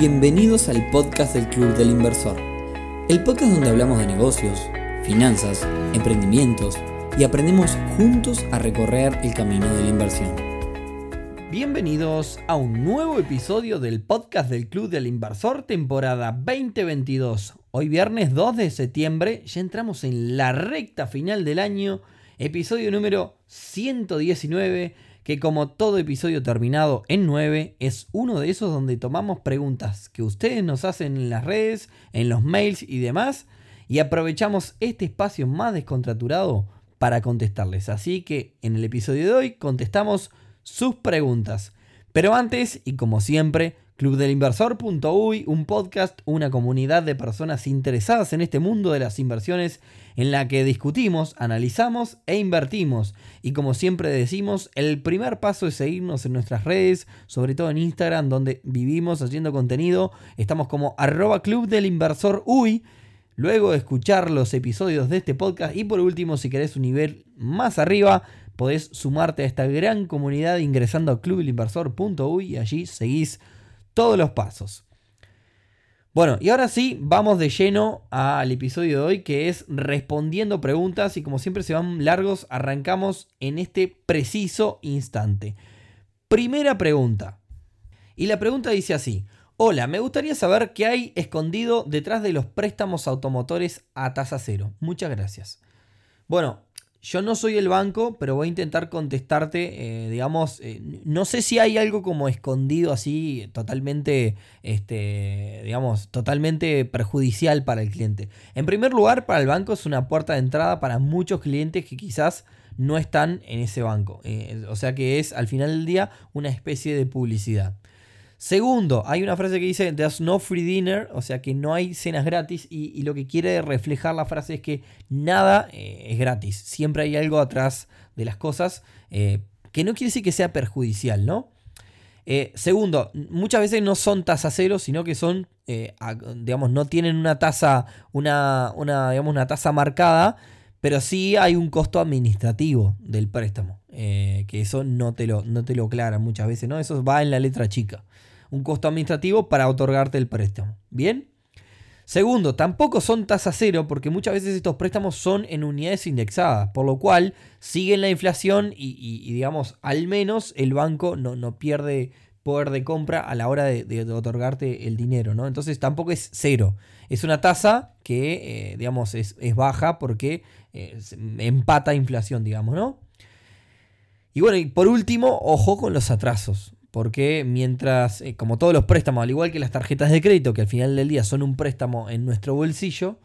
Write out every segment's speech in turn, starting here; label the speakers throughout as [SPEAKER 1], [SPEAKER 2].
[SPEAKER 1] Bienvenidos al podcast del Club del Inversor, el podcast donde hablamos de negocios, finanzas, emprendimientos y aprendemos juntos a recorrer el camino de la inversión.
[SPEAKER 2] Bienvenidos a un nuevo episodio del podcast del Club del Inversor temporada 2022. Hoy viernes 2 de septiembre ya entramos en la recta final del año, episodio número 119 que como todo episodio terminado en 9 es uno de esos donde tomamos preguntas que ustedes nos hacen en las redes, en los mails y demás y aprovechamos este espacio más descontraturado para contestarles. Así que en el episodio de hoy contestamos sus preguntas. Pero antes, y como siempre, Clubdelinversor.uy, un podcast, una comunidad de personas interesadas en este mundo de las inversiones en la que discutimos, analizamos e invertimos. Y como siempre decimos, el primer paso es seguirnos en nuestras redes, sobre todo en Instagram, donde vivimos haciendo contenido. Estamos como arroba Club del Inversor Uy. Luego escuchar los episodios de este podcast y por último, si querés un nivel más arriba, podés sumarte a esta gran comunidad ingresando a clubdelinversor.uy y allí seguís todos los pasos. Bueno, y ahora sí, vamos de lleno al episodio de hoy que es respondiendo preguntas y como siempre se van largos, arrancamos en este preciso instante. Primera pregunta. Y la pregunta dice así. Hola, me gustaría saber qué hay escondido detrás de los préstamos automotores a tasa cero. Muchas gracias. Bueno, yo no soy el banco, pero voy a intentar contestarte, eh, digamos, eh, no sé si hay algo como escondido así, totalmente, este, digamos, totalmente perjudicial para el cliente. En primer lugar, para el banco es una puerta de entrada para muchos clientes que quizás no están en ese banco. Eh, o sea que es al final del día una especie de publicidad. Segundo, hay una frase que dice There's no free dinner, o sea que no hay cenas gratis y, lo que quiere reflejar la frase es que nada eh, es gratis, siempre hay algo atrás de las cosas eh, que no quiere decir que sea perjudicial, ¿no? Eh, segundo, muchas veces no son tasa cero, sino que son, digamos, no tienen una tasa, una, digamos, una tasa marcada, pero sí hay un costo administrativo del préstamo, que eso no te, lo, no te lo aclaran muchas veces, ¿no? Eso va en la letra chica un costo administrativo para otorgarte el préstamo. ¿Bien? Segundo, tampoco son tasa cero porque muchas veces estos préstamos son en unidades indexadas, por lo cual siguen la inflación y, digamos, al menos el banco no, no, pierde poder de compra a la hora de, otorgarte el dinero, ¿no? Entonces tampoco es cero. Es una tasa que, eh, digamos, es, baja porque eh, empata inflación, digamos, ¿no? Y bueno, y por último, ojo con los atrasos. Porque mientras, eh, como todos los préstamos, al igual que las tarjetas de crédito, que al final del día son un préstamo en nuestro bolsillo,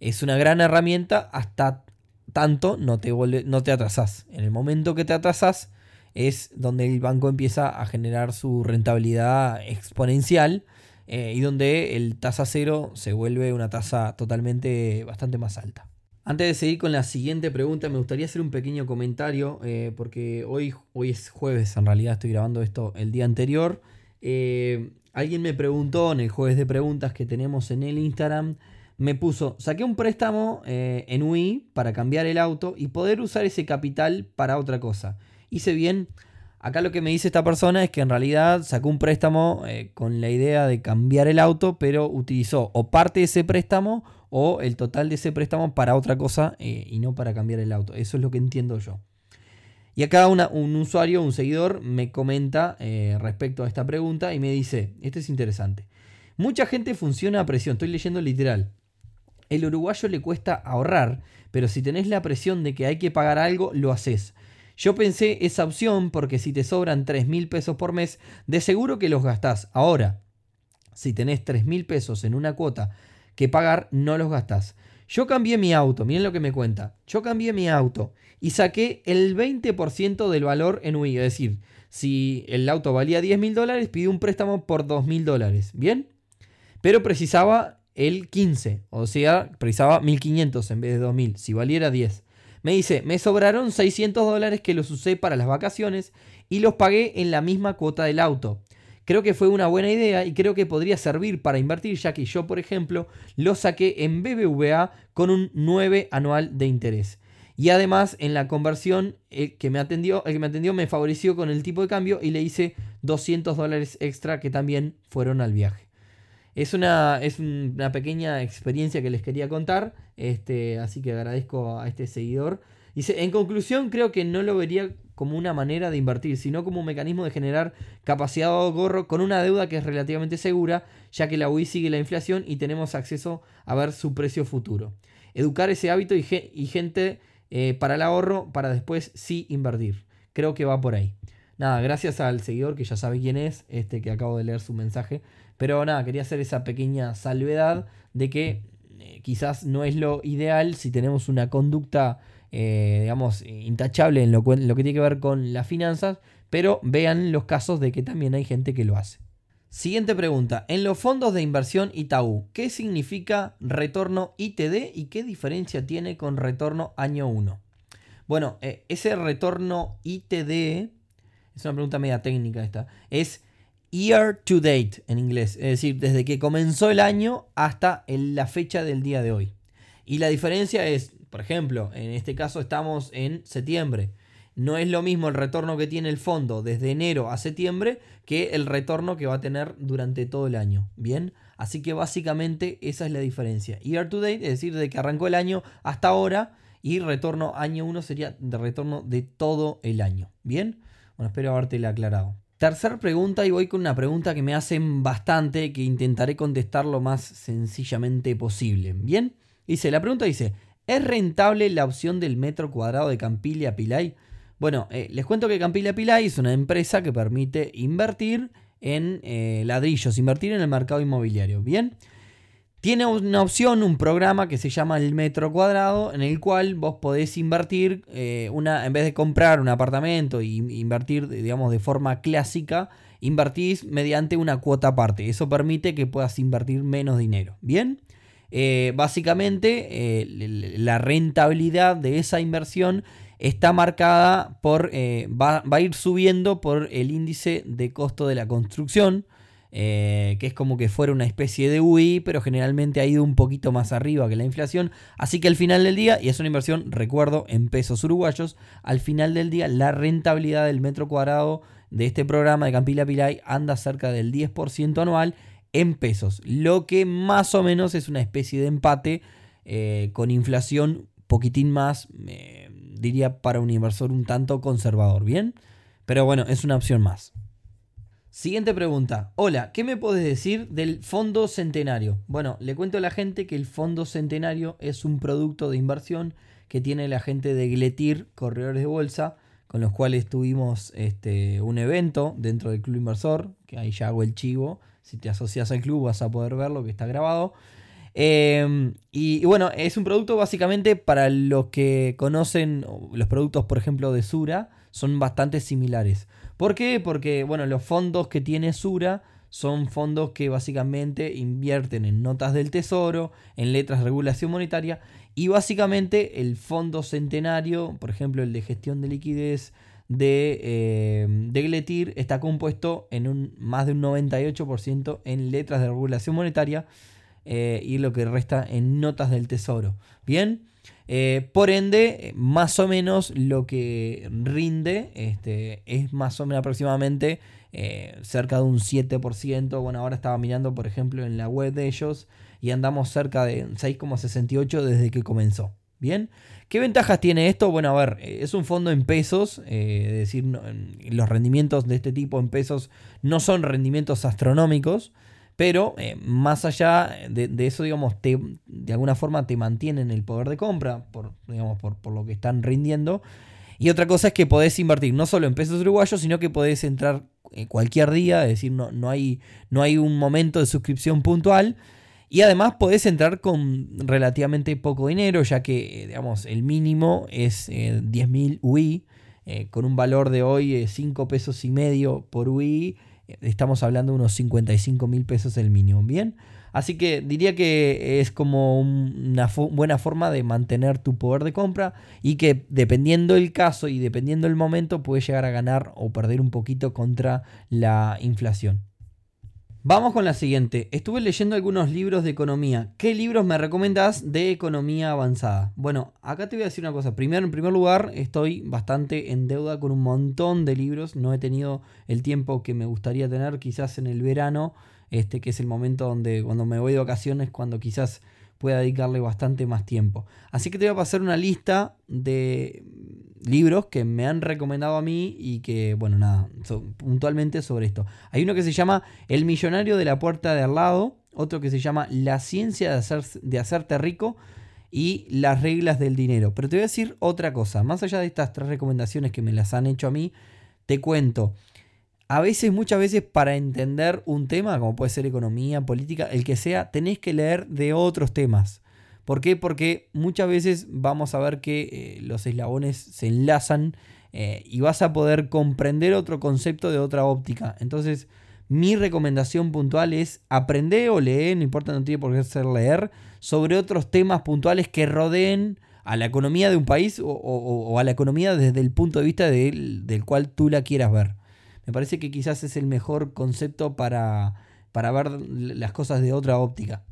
[SPEAKER 2] es una gran herramienta hasta tanto no te, no te atrasás. En el momento que te atrasás es donde el banco empieza a generar su rentabilidad exponencial eh, y donde el tasa cero se vuelve una tasa totalmente bastante más alta. Antes de seguir con la siguiente pregunta, me gustaría hacer un pequeño comentario, eh, porque hoy, hoy es jueves, en realidad estoy grabando esto el día anterior. Eh, alguien me preguntó en el jueves de preguntas que tenemos en el Instagram, me puso, saqué un préstamo eh, en UI para cambiar el auto y poder usar ese capital para otra cosa. Hice bien. Acá lo que me dice esta persona es que en realidad sacó un préstamo con la idea de cambiar el auto, pero utilizó o parte de ese préstamo o el total de ese préstamo para otra cosa eh, y no para cambiar el auto. Eso es lo que entiendo yo. Y acá un usuario, un seguidor, me comenta eh, respecto a esta pregunta y me dice, esto es interesante. Mucha gente funciona a presión, estoy leyendo literal. El uruguayo le cuesta ahorrar, pero si tenés la presión de que hay que pagar algo, lo haces. Yo pensé esa opción porque si te sobran 3 mil pesos por mes, de seguro que los gastás. Ahora, si tenés 3 mil pesos en una cuota que pagar, no los gastas Yo cambié mi auto, miren lo que me cuenta. Yo cambié mi auto y saqué el 20% del valor en UI. Es decir, si el auto valía 10 mil dólares, pidí un préstamo por 2 mil dólares. ¿Bien? Pero precisaba el 15, o sea, precisaba 1500 en vez de 2000, si valiera 10. Me dice, me sobraron 600 dólares que los usé para las vacaciones y los pagué en la misma cuota del auto. Creo que fue una buena idea y creo que podría servir para invertir, ya que yo, por ejemplo, lo saqué en BBVA con un 9 anual de interés. Y además, en la conversión, que me atendió, el que me atendió me favoreció con el tipo de cambio y le hice 200 dólares extra que también fueron al viaje. Es una, es una pequeña experiencia que les quería contar, este, así que agradezco a este seguidor. Dice, en conclusión, creo que no lo vería como una manera de invertir, sino como un mecanismo de generar capacidad de ahorro con una deuda que es relativamente segura, ya que la UI sigue la inflación y tenemos acceso a ver su precio futuro. Educar ese hábito y, gente eh, para el ahorro para después sí invertir. Creo que va por ahí. Nada, gracias al seguidor que ya sabe quién es, este que acabo de leer su mensaje. Pero nada, quería hacer esa pequeña salvedad de que eh, quizás no es lo ideal si tenemos una conducta, eh, digamos, intachable en lo, que tiene que ver con las finanzas, pero vean los casos de que también hay gente que lo hace. Siguiente pregunta. En los fondos de inversión Itaú, ¿qué significa retorno ITD y qué diferencia tiene con retorno año 1? Bueno, eh, ese retorno ITD, es una pregunta media técnica esta, es year to date en inglés, es decir, desde que comenzó el año hasta la fecha del día de hoy. Y la diferencia es, por ejemplo, en este caso estamos en septiembre. No es lo mismo el retorno que tiene el fondo desde enero a septiembre que el retorno que va a tener durante todo el año. Bien, así que básicamente esa es la diferencia. Year to date, es decir, desde que arrancó el año hasta ahora, y retorno año 1 sería de retorno de todo el año. Bien, bueno, espero haberte aclarado. Tercer pregunta y voy con una pregunta que me hacen bastante que intentaré contestar lo más sencillamente posible. Bien, dice, la pregunta dice, ¿es rentable la opción del metro cuadrado de Campilla Pilay? Bueno, eh, les cuento que Campilla Pilay es una empresa que permite invertir en eh, ladrillos, invertir en el mercado inmobiliario. Bien, tiene una opción, un programa que se llama el metro cuadrado, en el cual vos podés invertir, eh, una, en vez de comprar un apartamento y invertir, digamos, de forma clásica, invertís mediante una cuota aparte. Eso permite que puedas invertir menos dinero. Bien, eh, básicamente eh, la rentabilidad de esa inversión está marcada por, va, va a ir subiendo por el índice de costo de la construcción eh, que es como que fuera una especie de UI, pero generalmente ha ido un poquito más arriba que la inflación. Así que al final del día, y es una inversión, recuerdo, en pesos uruguayos, al final del día la rentabilidad del metro cuadrado de este programa de Campila Pilay anda cerca del 10% anual en pesos, lo que más o menos es una especie de empate eh, con inflación poquitín más, diría para un inversor un tanto conservador, ¿bien? Pero bueno, es una opción más. Siguiente pregunta. Hola, ¿qué me puedes decir del Fondo Centenario? Bueno, le cuento a la gente que el Fondo Centenario es un producto de inversión que tiene la gente de Gletir, corredores de bolsa, con los cuales tuvimos este, un evento dentro del Club Inversor, que ahí ya hago el chivo. Si te asocias al club vas a poder verlo, que está grabado. Em, y, y, bueno, es un producto básicamente para los que conocen los productos, por ejemplo, de Sura, son bastante similares. ¿Por qué? Porque, bueno, los fondos que tiene Sura son fondos que básicamente invierten en notas del tesoro, en letras de regulación monetaria y básicamente el fondo centenario, por ejemplo el de gestión de liquidez de, eh, de Gletir, está compuesto en un, más de un 98% en letras de regulación monetaria eh, y lo que resta en notas del tesoro. Bien. Eh, por ende, más o menos lo que rinde este, es más o menos aproximadamente eh, cerca de un 7%. Bueno, ahora estaba mirando, por ejemplo, en la web de ellos y andamos cerca de 6,68 desde que comenzó. Bien, ¿qué ventajas tiene esto? Bueno, a ver, eh, es un fondo en pesos, es decir, los rendimientos de este tipo en pesos no son rendimientos astronómicos. Pero eh, más allá de, eso, digamos, de alguna forma te mantienen el poder de compra por, digamos, por, lo que están rindiendo. Y otra cosa es que podés invertir no solo en pesos uruguayos, sino que podés entrar eh, cualquier día, es decir, no, no, hay, no hay un momento de suscripción puntual. Y además podés entrar con relativamente poco dinero, ya que, eh, digamos, el mínimo es 10.000 UI, con un valor de hoy 5 pesos y medio por UI Estamos hablando de unos 55 mil pesos el mínimo, ¿bien? Así que diría que es como una buena forma de mantener tu poder de compra y que dependiendo el caso y dependiendo el momento puedes llegar a ganar o perder un poquito contra la inflación. Vamos con la siguiente. Estuve leyendo algunos libros de economía. ¿Qué libros me recomendás de economía avanzada? Bueno, acá te voy a decir una cosa. Primero, en primer lugar, estoy bastante en deuda con un montón de libros. No he tenido el tiempo que me gustaría tener, quizás en el verano, este que es el momento donde cuando me voy de vacaciones, cuando quizás pueda dedicarle bastante más tiempo. Así que te voy a pasar una lista de libros que me han recomendado a mí y que, bueno, nada, puntualmente sobre esto. Hay uno que se llama El millonario de la puerta de al lado, otro que se llama La ciencia de, hacer, de hacerte rico y las reglas del dinero. Pero te voy a decir otra cosa, más allá de estas tres recomendaciones que me las han hecho a mí, te cuento. A veces, muchas veces, para entender un tema, como puede ser economía, política, el que sea, tenés que leer de otros temas. ¿Por qué? Porque muchas veces vamos a ver que eh, los eslabones se enlazan eh, y vas a poder comprender otro concepto de otra óptica. Entonces, mi recomendación puntual es aprender o leer, no importa, no tiene por qué ser leer, sobre otros temas puntuales que rodeen a la economía de un país o, a la economía desde el punto de vista del, del, cual tú la quieras ver. Me parece que quizás es el mejor concepto para, para ver las cosas de otra óptica.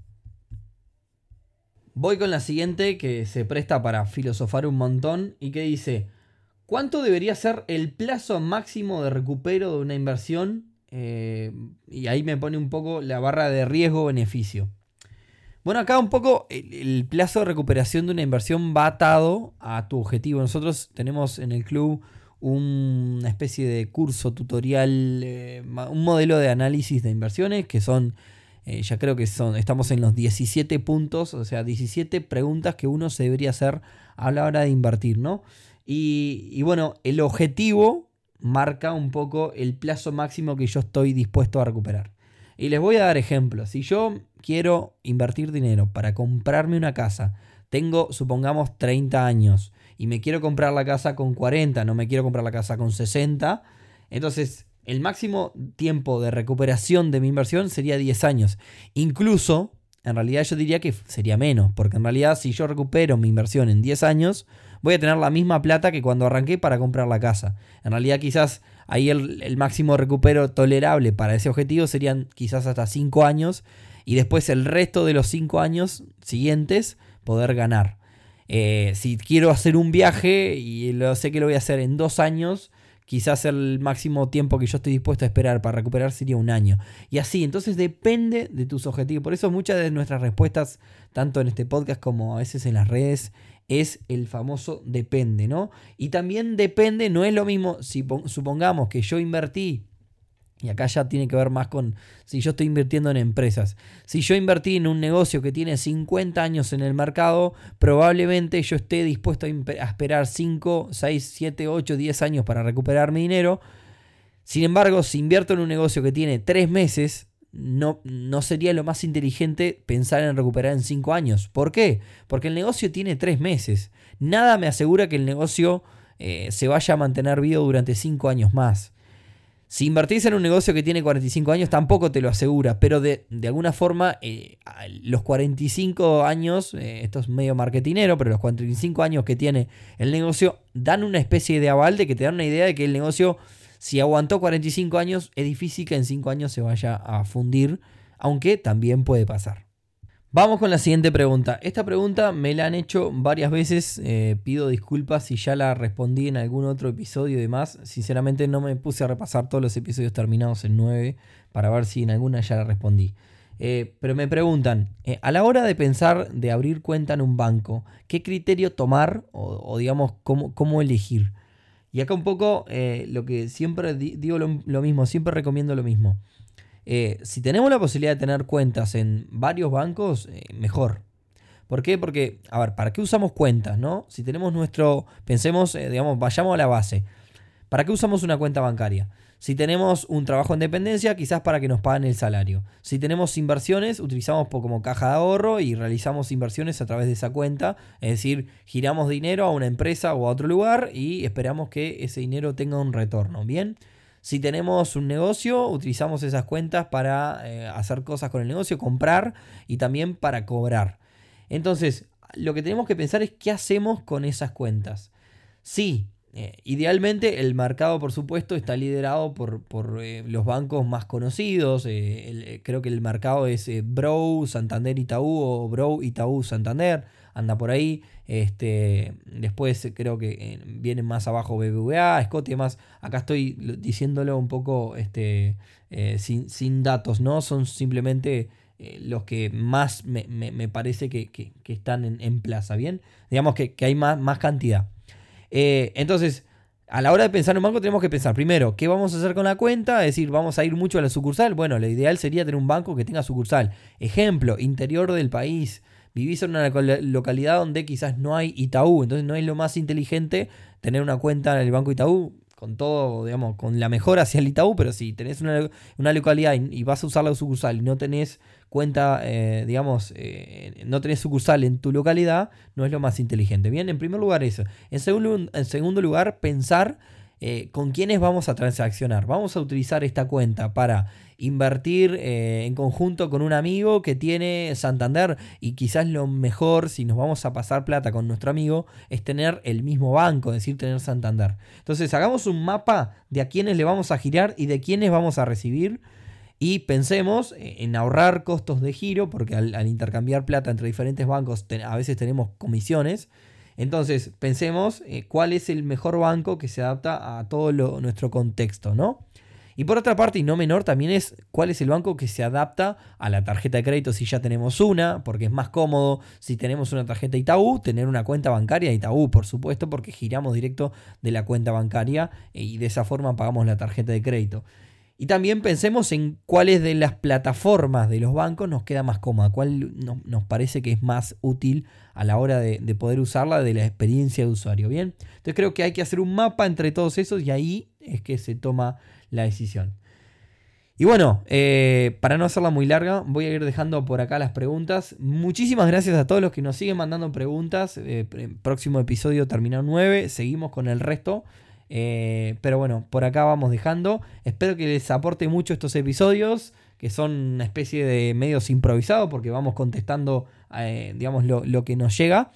[SPEAKER 2] Voy con la siguiente que se presta para filosofar un montón y que dice, ¿cuánto debería ser el plazo máximo de recupero de una inversión? Eh, y ahí me pone un poco la barra de riesgo-beneficio. Bueno, acá un poco el, plazo de recuperación de una inversión va atado a tu objetivo. Nosotros tenemos en el club una especie de curso tutorial, eh, un modelo de análisis de inversiones que son eh, ya creo que son, estamos en los 17 puntos, o sea, 17 preguntas que uno se debería hacer a la hora de invertir, ¿no? Y, bueno, el objetivo marca un poco el plazo máximo que yo estoy dispuesto a recuperar. Y les voy a dar ejemplos. Si yo quiero invertir dinero para comprarme una casa, tengo, supongamos, 30 años y me quiero comprar la casa con 40, no me quiero comprar la casa con 60, entonces el máximo tiempo de recuperación de mi inversión sería 10 años. Incluso, en realidad yo diría que sería menos, porque en realidad si yo recupero mi inversión en 10 años, voy a tener la misma plata que cuando arranqué para comprar la casa. En realidad quizás ahí el, máximo recupero tolerable para ese objetivo serían quizás hasta 5 años y después el resto de los 5 años siguientes poder ganar. Eh, si quiero hacer un viaje y lo sé que lo voy a hacer en 2 años, Quizás el máximo tiempo que yo estoy dispuesto a esperar para recuperar sería un año. Y así, entonces depende de tus objetivos. Por eso muchas de nuestras respuestas, tanto en este podcast como a veces en las redes, es el famoso depende, ¿no? Y también depende, no es lo mismo si supongamos que yo invertí y acá ya tiene que ver más con si yo estoy invirtiendo en empresas. Si yo invertí en un negocio que tiene 50 años en el mercado, probablemente yo esté dispuesto a, esperar 5, 6, 7, 8, 10 años para recuperar mi dinero. Sin embargo, si invierto en un negocio que tiene 3 meses, no, no sería lo más inteligente pensar en recuperar en 5 años. ¿Por qué? Porque el negocio tiene 3 meses. Nada me asegura que el negocio eh, se vaya a mantener vivo durante 5 años más. Si invertís en un negocio que tiene 45 años, tampoco te lo asegura, pero de, alguna forma, eh, los 45 años, eh, esto es medio marketinero, pero los 45 años que tiene el negocio dan una especie de aval de que te dan una idea de que el negocio, si aguantó 45 años, es difícil que en 5 años se vaya a fundir, aunque también puede pasar. Vamos con la siguiente pregunta. Esta pregunta me la han hecho varias veces. Eh, pido disculpas si ya la respondí en algún otro episodio y demás. Sinceramente no me puse a repasar todos los episodios terminados en 9 para ver si en alguna ya la respondí. Eh, pero me preguntan, eh, a la hora de pensar de abrir cuenta en un banco, ¿qué criterio tomar o, digamos cómo, cómo, elegir? Y acá un poco lo que siempre digo lo mismo, siempre recomiendo lo mismo. Eh, si tenemos la posibilidad de tener cuentas en varios bancos, eh, mejor. ¿Por qué? Porque, a ver, ¿para qué usamos cuentas, no? Si tenemos nuestro, pensemos, eh, digamos, vayamos a la base. ¿Para qué usamos una cuenta bancaria? Si tenemos un trabajo en dependencia, quizás para que nos paguen el salario. Si tenemos inversiones, utilizamos como caja de ahorro y realizamos inversiones a través de esa cuenta. Es decir, giramos dinero a una empresa o a otro lugar y esperamos que ese dinero tenga un retorno. Bien. Si tenemos un negocio, utilizamos esas cuentas para eh, hacer cosas con el negocio, comprar y también para cobrar. Entonces, lo que tenemos que pensar es qué hacemos con esas cuentas. Si eh, idealmente el mercado, por supuesto, está liderado por, eh, los bancos más conocidos. Eh, creo que el mercado es Bro, Santander, Itaú o Bro, Itaú, Santander. Anda por ahí. Este, después creo que vienen más abajo BBVA, Scott y demás. Acá estoy diciéndolo un poco este, sin, datos, ¿no? Son simplemente los que más me, parece que, están en, plaza, ¿bien? Digamos que, hay más, más cantidad. Eh, entonces, a la hora de pensar en un banco tenemos que pensar primero, ¿qué vamos a hacer con la cuenta? Es decir, ¿vamos a ir mucho a la sucursal? Bueno, lo ideal sería tener un banco que tenga sucursal. Ejemplo, interior del país. Vivís en una localidad donde quizás no hay Itaú, entonces no es lo más inteligente tener una cuenta en el Banco Itaú con todo, digamos, con la mejora hacia el Itaú, pero si tenés una, localidad y, vas a usar la sucursal y no tenés cuenta, eh, digamos, eh, no tenés sucursal en tu localidad, no es lo más inteligente. Bien, en primer lugar eso. En segundo, lugar, pensar eh, con quiénes vamos a transaccionar. Vamos a utilizar esta cuenta para invertir eh, en conjunto con un amigo que tiene Santander y quizás lo mejor si nos vamos a pasar plata con nuestro amigo es tener el mismo banco, es decir, tener Santander. Entonces hagamos un mapa de a quiénes le vamos a girar y de quiénes vamos a recibir. Y pensemos en ahorrar costos de giro, porque al intercambiar plata entre diferentes bancos a veces tenemos comisiones. Entonces, pensemos eh, cuál es el mejor banco que se adapta a todo nuestro contexto, ¿no? Y por otra parte, y no menor, también es cuál es el banco que se adapta a la tarjeta de crédito si ya tenemos una, porque es más cómodo si tenemos una tarjeta Itaú, tener una cuenta bancaria de Itaú, por supuesto, porque giramos directo de la cuenta bancaria eh, y de esa forma pagamos la tarjeta de crédito. Y también pensemos en cuáles de las plataformas de los bancos nos queda más cómoda, cuál nos parece que es más útil a la hora de, poder usarla de la experiencia de usuario. Bien, entonces creo que hay que hacer un mapa entre todos esos y ahí es que se toma la decisión. Y bueno, eh, para no hacerla muy larga, voy a ir dejando por acá las preguntas. Muchísimas gracias a todos los que nos siguen mandando preguntas. Eh, próximo episodio terminó 9, seguimos con el resto. Eh, pero bueno, por acá vamos dejando. Espero que les aporte mucho estos episodios, que son una especie de medios improvisados, porque vamos contestando, eh, digamos, lo, que nos llega.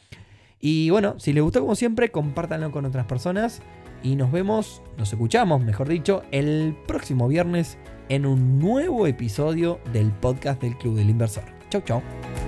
[SPEAKER 2] Y bueno, si les gustó como siempre, compártanlo con otras personas. Y nos vemos, nos escuchamos, mejor dicho, el próximo viernes en un nuevo episodio del podcast del Club del Inversor. Chau, chau.